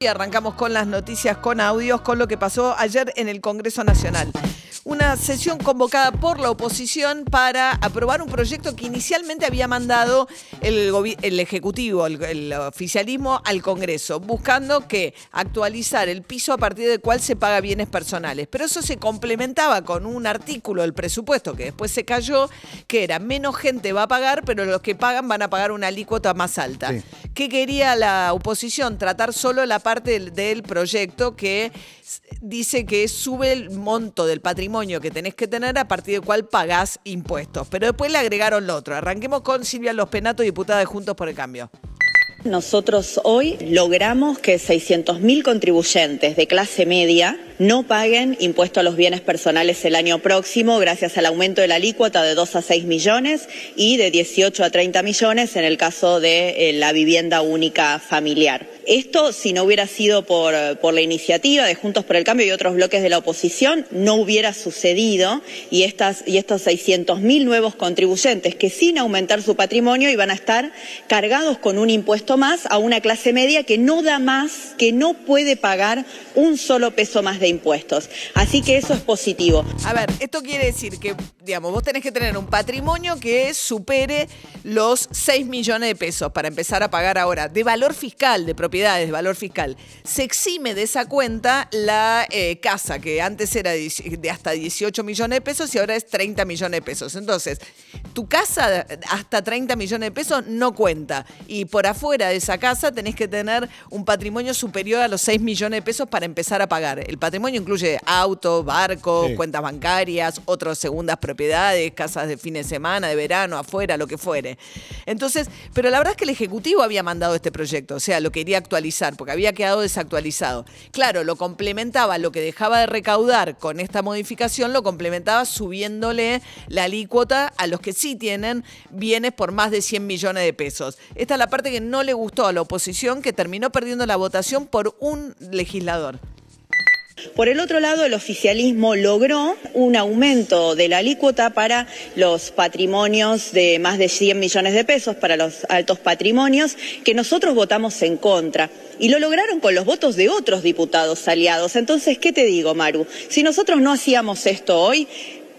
Y arrancamos con las noticias con audios, con lo que pasó ayer en el Congreso Nacional. Una sesión convocada por la oposición para aprobar un proyecto que inicialmente había mandado el, Ejecutivo, el, el oficialismo al Congreso, buscando que actualizar el piso a partir del cual se paga bienes personales. Pero eso se complementaba con un artículo del presupuesto que después se cayó, que era menos gente va a pagar, pero los que pagan van a pagar una alícuota más alta. Sí. ¿Qué quería la oposición? Tratar solo la parte del, proyecto que dice que sube el monto del patrimonio que tenés que tener a partir del cual pagás impuestos. Pero después le agregaron lo otro. Arranquemos con Silvia Los Penato, diputada de Juntos por el Cambio. Nosotros hoy logramos que 600.000 contribuyentes de clase media no paguen impuesto a los bienes personales el año próximo gracias al aumento de la alícuota de 2 a 6 millones y de 18 a 30 millones en el caso de eh, la vivienda única familiar. Esto, si no hubiera sido por, la iniciativa de Juntos por el Cambio y otros bloques de la oposición, no hubiera sucedido y, estas, y estos 600.000 nuevos contribuyentes que sin aumentar su patrimonio iban a estar cargados con un impuesto más a una clase media que no da más, que no puede pagar un solo peso más de impuestos. Así que eso es positivo. A ver, esto quiere decir que, digamos, vos tenés que tener un patrimonio que supere los 6 millones de pesos para empezar a pagar ahora de valor fiscal, de propiedades, de valor fiscal. Se exime de esa cuenta la eh, casa, que antes era de hasta 18 millones de pesos y ahora es 30 millones de pesos. Entonces, tu casa hasta 30 millones de pesos no cuenta. Y por afuera de esa casa tenés que tener un patrimonio superior a los 6 millones de pesos para empezar a pagar. El patrimonio incluye auto, barco, Sí. cuentas bancarias, otras segundas propiedades, casas de fin de semana, de verano, afuera, lo que fuere. Entonces, pero la verdad es que el Ejecutivo había mandado este proyecto, o sea, lo quería actualizar, porque había quedado desactualizado. Claro, lo complementaba, lo que dejaba de recaudar con esta modificación, lo complementaba subiéndole la alícuota a los que sí tienen bienes por más de 100 millones de pesos. Esta es la parte que no le gustó a la oposición, que terminó perdiendo la votación por un legislador. Por el otro lado, el oficialismo logró un aumento de la alícuota para los patrimonios de más de 100 millones de pesos, para los altos patrimonios, que nosotros votamos en contra. Y lo lograron con los votos de otros diputados aliados. Entonces, ¿qué te digo, Maru? Si nosotros no hacíamos esto hoy,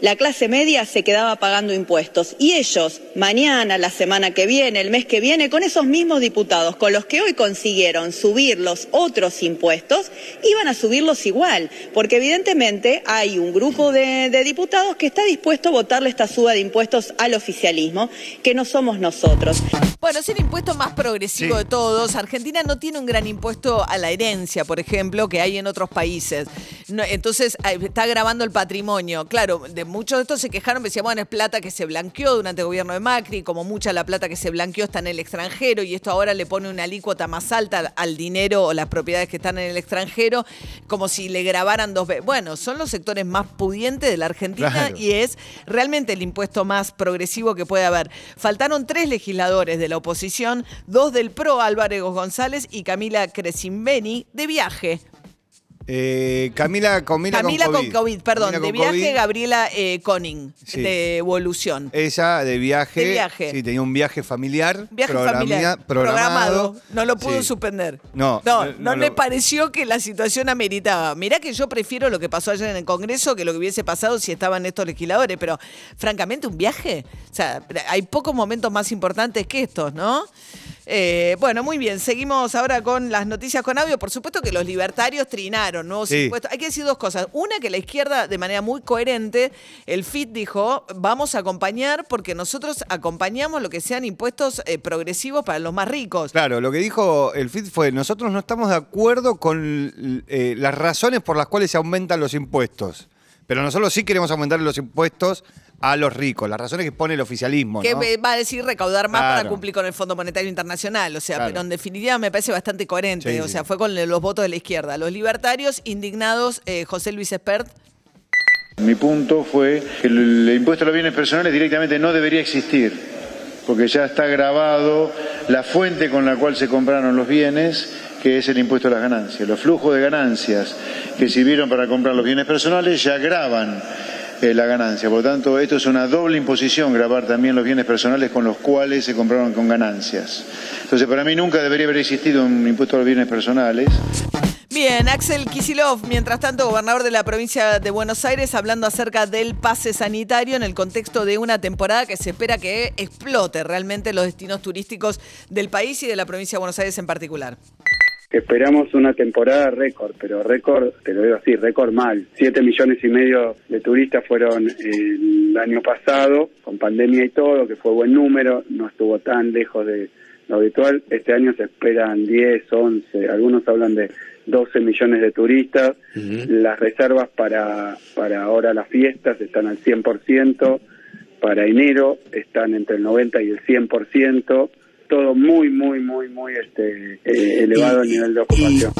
la clase media se quedaba pagando impuestos y ellos mañana, la semana que viene, el mes que viene, con esos mismos diputados con los que hoy consiguieron subir los otros impuestos, iban a subirlos igual, porque evidentemente hay un grupo de, de diputados que está dispuesto a votarle esta suba de impuestos al oficialismo, que no somos nosotros. Bueno, es el impuesto más progresivo Sí. de todos. Argentina no tiene un gran impuesto a la herencia, por ejemplo, que hay en otros países. No, entonces, está grabando el patrimonio. Claro, de muchos de estos se quejaron, decían, bueno, es plata que se blanqueó durante el gobierno de Macri, como mucha la plata que se blanqueó está en el extranjero y esto ahora le pone una alícuota más alta al- dinero o las propiedades que están en el extranjero, como si le grabaran dos veces. Bueno, son los sectores más pudientes de la Argentina Claro. y es realmente el impuesto más progresivo que puede haber. Faltaron tres legisladores de la oposición, dos del PRO, Álvaro González y Camila Cresimbeni, de viaje. Eh, Camila, Camila, Camila con con COVID. COVID, perdón, Camila de con viaje COVID. Gabriela eh, Conning, Sí. de Evolución. Ella de viaje. De viaje. Sí, tenía un viaje familiar. Viaje familiar Programado. No lo pudo Sí. suspender. No, no, no- no no le lo- pareció que la situación ameritaba. Mirá que yo prefiero lo que pasó ayer en el Congreso que lo que hubiese pasado si estaban estos legisladores, pero francamente un viaje, o sea, hay pocos momentos más importantes que estos, ¿no? Eh, bueno, muy bien, seguimos ahora con las noticias con audio. Por supuesto que los libertarios trinaron nuevos Sí. impuestos. Hay que decir dos cosas. Una, que la izquierda, de manera muy coherente, el FIT dijo, vamos a acompañar porque nosotros acompañamos lo que sean impuestos eh, progresivos para los más ricos. Claro, lo que dijo el FIT fue, nosotros no estamos de acuerdo con eh, las razones por las cuales se aumentan los impuestos, pero nosotros sí queremos aumentar los impuestos a los ricos, las razones que pone el oficialismo. Que va a decir recaudar más para cumplir con el Fondo Monetario Internacional. O sea, Claro. pero en definitiva me parece bastante coherente. Sí, o sí. sea, fue con los votos de la izquierda. Los libertarios indignados, eh, José Luis Espert. Mi punto fue que el, el impuesto a los bienes personales directamente no debería existir, porque ya está grabado la fuente con la cual se compraron los bienes, que es el impuesto a las ganancias. Los flujos de ganancias que sirvieron para comprar los bienes personales ya graban eh, la ganancia. Por lo tanto, esto es una doble imposición, grabar también los bienes personales con los cuales se compraron con ganancias. Entonces, para mí nunca debería haber existido un impuesto a los bienes personales. Bien, Axel Kisilov, mientras tanto, gobernador de la provincia de Buenos Aires, hablando acerca del pase sanitario en el contexto de una temporada que se espera que explote realmente los destinos turísticos del país y de la provincia de Buenos Aires en particular. Esperamos una temporada récord, pero récord, te lo digo así, récord mal. Siete millones y medio de turistas fueron el año pasado, con pandemia y todo, que fue buen número, no estuvo tan lejos de lo habitual. Este año se esperan 10, 11, algunos hablan de 12 millones de turistas. Las reservas para, para ahora las fiestas están al 100%, para enero están entre el 90 y el 100%, todo muy, muy, muy, muy este, eh, elevado el nivel de ocupación.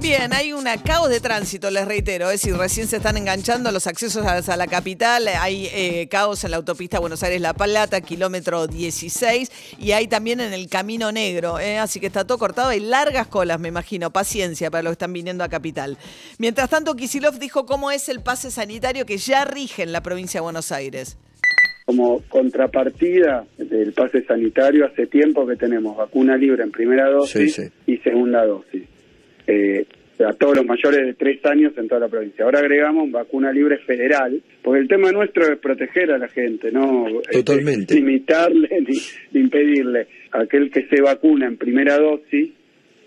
Bien, hay un caos de tránsito, les reitero, es decir, recién se están enganchando los accesos a, a la capital, hay eh, caos en la autopista Buenos Aires-La Plata, kilómetro 16, y hay también en el Camino Negro, eh, así que está todo cortado, hay largas colas, me imagino, paciencia para los que están viniendo a capital. Mientras tanto, Kisilov dijo cómo es el pase sanitario que ya rige en la provincia de Buenos Aires. Como contrapartida del pase sanitario, hace tiempo que tenemos vacuna libre en primera dosis Sí, sí. y segunda dosis. Eh, a todos los mayores de tres años en toda la provincia. Ahora agregamos vacuna libre federal, porque el tema nuestro es proteger a la gente, no este, Totalmente. limitarle ni, impedirle. Aquel que se vacuna en primera dosis,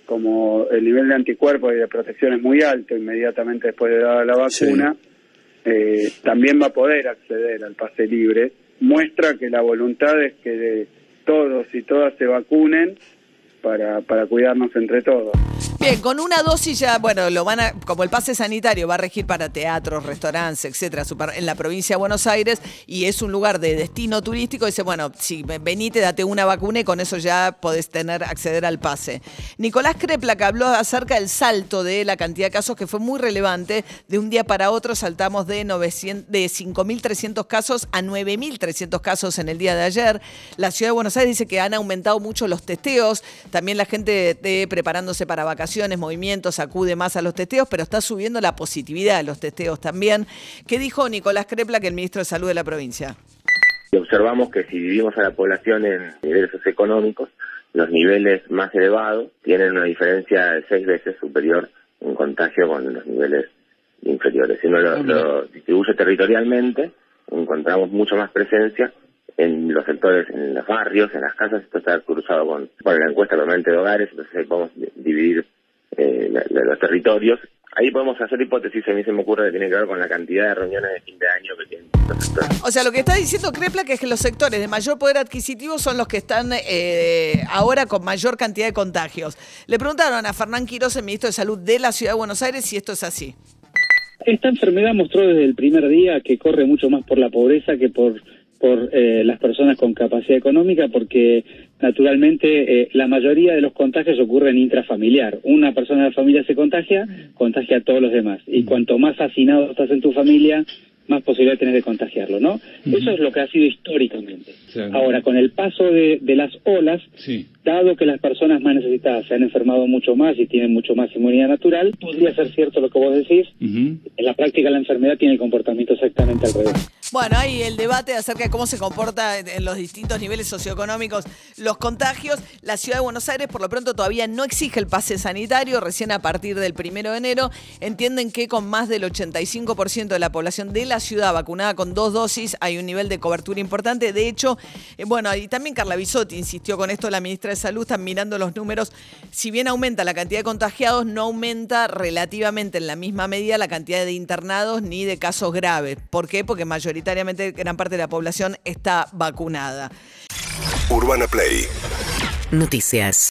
como el nivel de anticuerpos y de protección es muy alto inmediatamente después de dada la vacuna, eh, también va a poder acceder al pase libre. Muestra que la voluntad es que de todos y todas se vacunen para, para cuidarnos entre todos. Bien, con una dosis ya, bueno, lo van a, como el pase sanitario va a regir para teatros, restaurantes, etcétera, en la provincia de Buenos Aires y es un lugar de destino turístico, dice, bueno, si venite, date una vacuna y con eso ya podés tener, acceder al pase. Nicolás Crepla que habló acerca del salto de la cantidad de casos que fue muy relevante, de un día para otro saltamos de 900, de 5.300 casos a 9.300 casos en el día de ayer. La ciudad de Buenos Aires dice que han aumentado mucho los testeos, también la gente de, preparándose para vacaciones, movimientos, acude más a los testeos, pero está subiendo la positividad de los testeos también. ¿Qué dijo Nicolás Crepla, que el ministro de Salud de la provincia? Y observamos que si dividimos a la población en niveles socioeconómicos, los niveles más elevados tienen una diferencia de seis veces superior en contagio con los niveles inferiores. Si uno lo, lo distribuye territorialmente, encontramos mucho más presencia en los sectores, en los barrios, en las casas. Esto está cruzado con, con la encuesta permanente de hogares, entonces podemos di- dividir eh, la- la- los territorios. Ahí podemos hacer hipótesis, a mí se me ocurre que tiene que ver con la cantidad de reuniones de fin de año que tienen los sectores. O sea, lo que está diciendo Crepla que es que los sectores de mayor poder adquisitivo son los que están eh, ahora con mayor cantidad de contagios. Le preguntaron a Fernán Quiroz, el ministro de Salud de la Ciudad de Buenos Aires, si esto es así. Esta enfermedad mostró desde el primer día que corre mucho más por la pobreza que por por eh, las personas con capacidad económica porque naturalmente eh, la mayoría de los contagios ocurren intrafamiliar. Una persona de la familia se contagia, contagia a todos los demás. Y cuanto más hacinado estás en tu familia, más posibilidad tenés de contagiarlo, ¿no? Eso es lo que ha sido históricamente. Ahora, con el paso de, de las olas, dado que las personas más necesitadas se han enfermado mucho más y tienen mucho más inmunidad natural, podría ser cierto lo que vos decís. En la práctica la enfermedad tiene el comportamiento exactamente al revés. Bueno, hay el debate acerca de cómo se comporta en- en los distintos niveles socioeconómicos los contagios. La ciudad de Buenos Aires, por lo pronto, todavía no exige el pase sanitario. Recién a partir del primero de enero entienden que con más del 85% de la población de la ciudad vacunada con dos dosis hay un nivel de cobertura importante. De hecho, eh, bueno, y también Carla Bisotti insistió con esto, la ministra de Salud, están mirando los números. Si bien aumenta la cantidad de contagiados, no aumenta relativamente en la misma medida la cantidad de internados ni de casos graves. ¿Por qué? Porque mayoritariamente gran parte de la población está vacunada. Urbana Play Noticias.